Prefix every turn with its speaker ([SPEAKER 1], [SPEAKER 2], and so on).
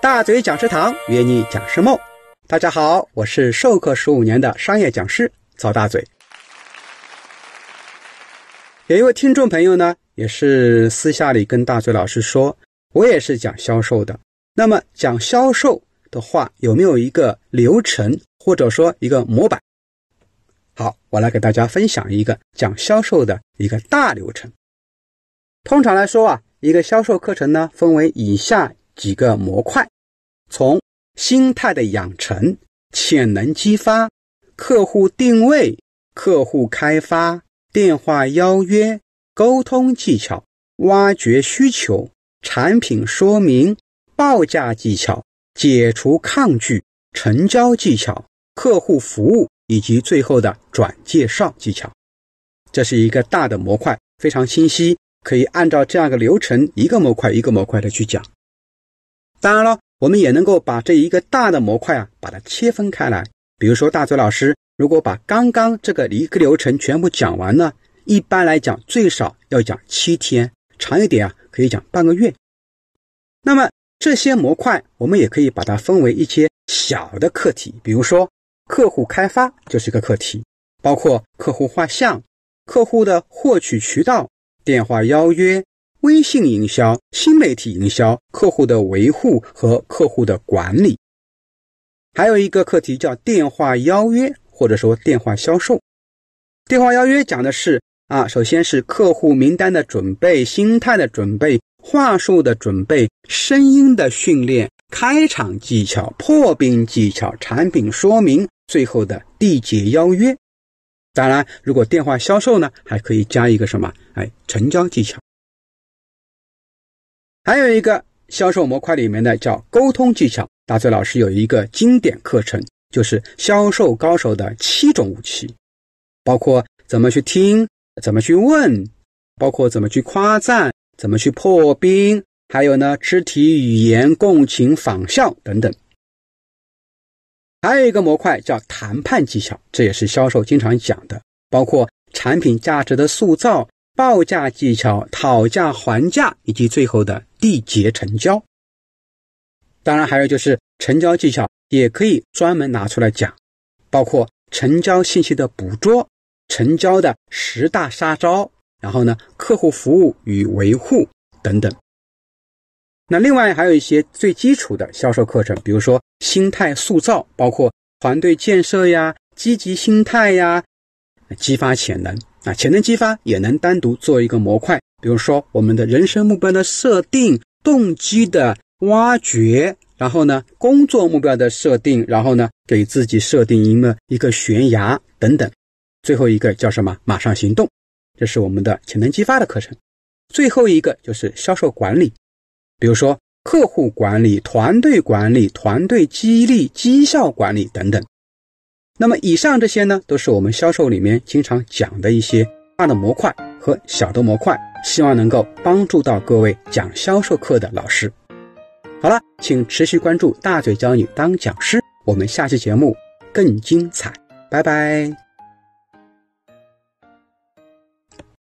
[SPEAKER 1] 大嘴讲师堂约你讲师梦，大家好，我是授课十五年的商业讲师曹大嘴。有一位听众朋友呢，也是私下里跟大嘴老师说，我也是讲销售的。那么讲销售的话，有没有一个流程或者说一个模板？好，我来给大家分享一个讲销售的一个大流程。通常来说啊，一个销售课程呢，分为以下几个模块：从心态的养成、潜能激发、客户定位、客户开发。电话邀约、沟通技巧、挖掘需求、产品说明、报价技巧、解除抗拒、成交技巧、客户服务以及最后的转介绍技巧，这是一个大的模块，非常清晰，可以按照这样一个流程，一个模块一个模块的去讲。当然了，我们也能够把这一个大的模块啊，把它切分开来，比如说大嘴老师。如果把刚刚这个一个流程全部讲完呢，一般来讲最少要讲七天，长一点啊可以讲半个月。那么这些模块，我们也可以把它分为一些小的课题，比如说客户开发就是一个课题，包括客户画像、客户的获取渠道、电话邀约、微信营销、新媒体营销、客户的维护和客户的管理。还有一个课题叫电话邀约。或者说电话销售，电话邀约讲的是啊，首先是客户名单的准备、心态的准备、话术的准备、声音的训练、开场技巧、破冰技巧、产品说明，最后的缔结邀约。当然，如果电话销售呢，还可以加一个什么？哎，成交技巧。还有一个销售模块里面的叫沟通技巧，大嘴老师有一个经典课程。就是销售高手的七种武器，包括怎么去听，怎么去问，包括怎么去夸赞，怎么去破冰，还有呢，肢体语言、共情、仿效等等。还有一个模块叫谈判技巧，这也是销售经常讲的，包括产品价值的塑造、报价技巧、讨价还价，以及最后的缔结成交。当然，还有就是成交技巧。也可以专门拿出来讲，包括成交信息的捕捉、成交的十大杀招，然后呢，客户服务与维护等等。那另外还有一些最基础的销售课程，比如说心态塑造，包括团队建设呀、积极心态呀、激发潜能啊，潜能激发也能单独做一个模块。比如说我们的人生目标的设定、动机的挖掘。然后呢，工作目标的设定，然后呢，给自己设定一个一个悬崖等等，最后一个叫什么？马上行动，这是我们的潜能激发的课程。最后一个就是销售管理，比如说客户管理、团队管理、团队激励、绩效管理等等。那么以上这些呢，都是我们销售里面经常讲的一些大的模块和小的模块，希望能够帮助到各位讲销售课的老师。好了，请持续关注大嘴教你当讲师，我们下期节目更精彩，拜拜。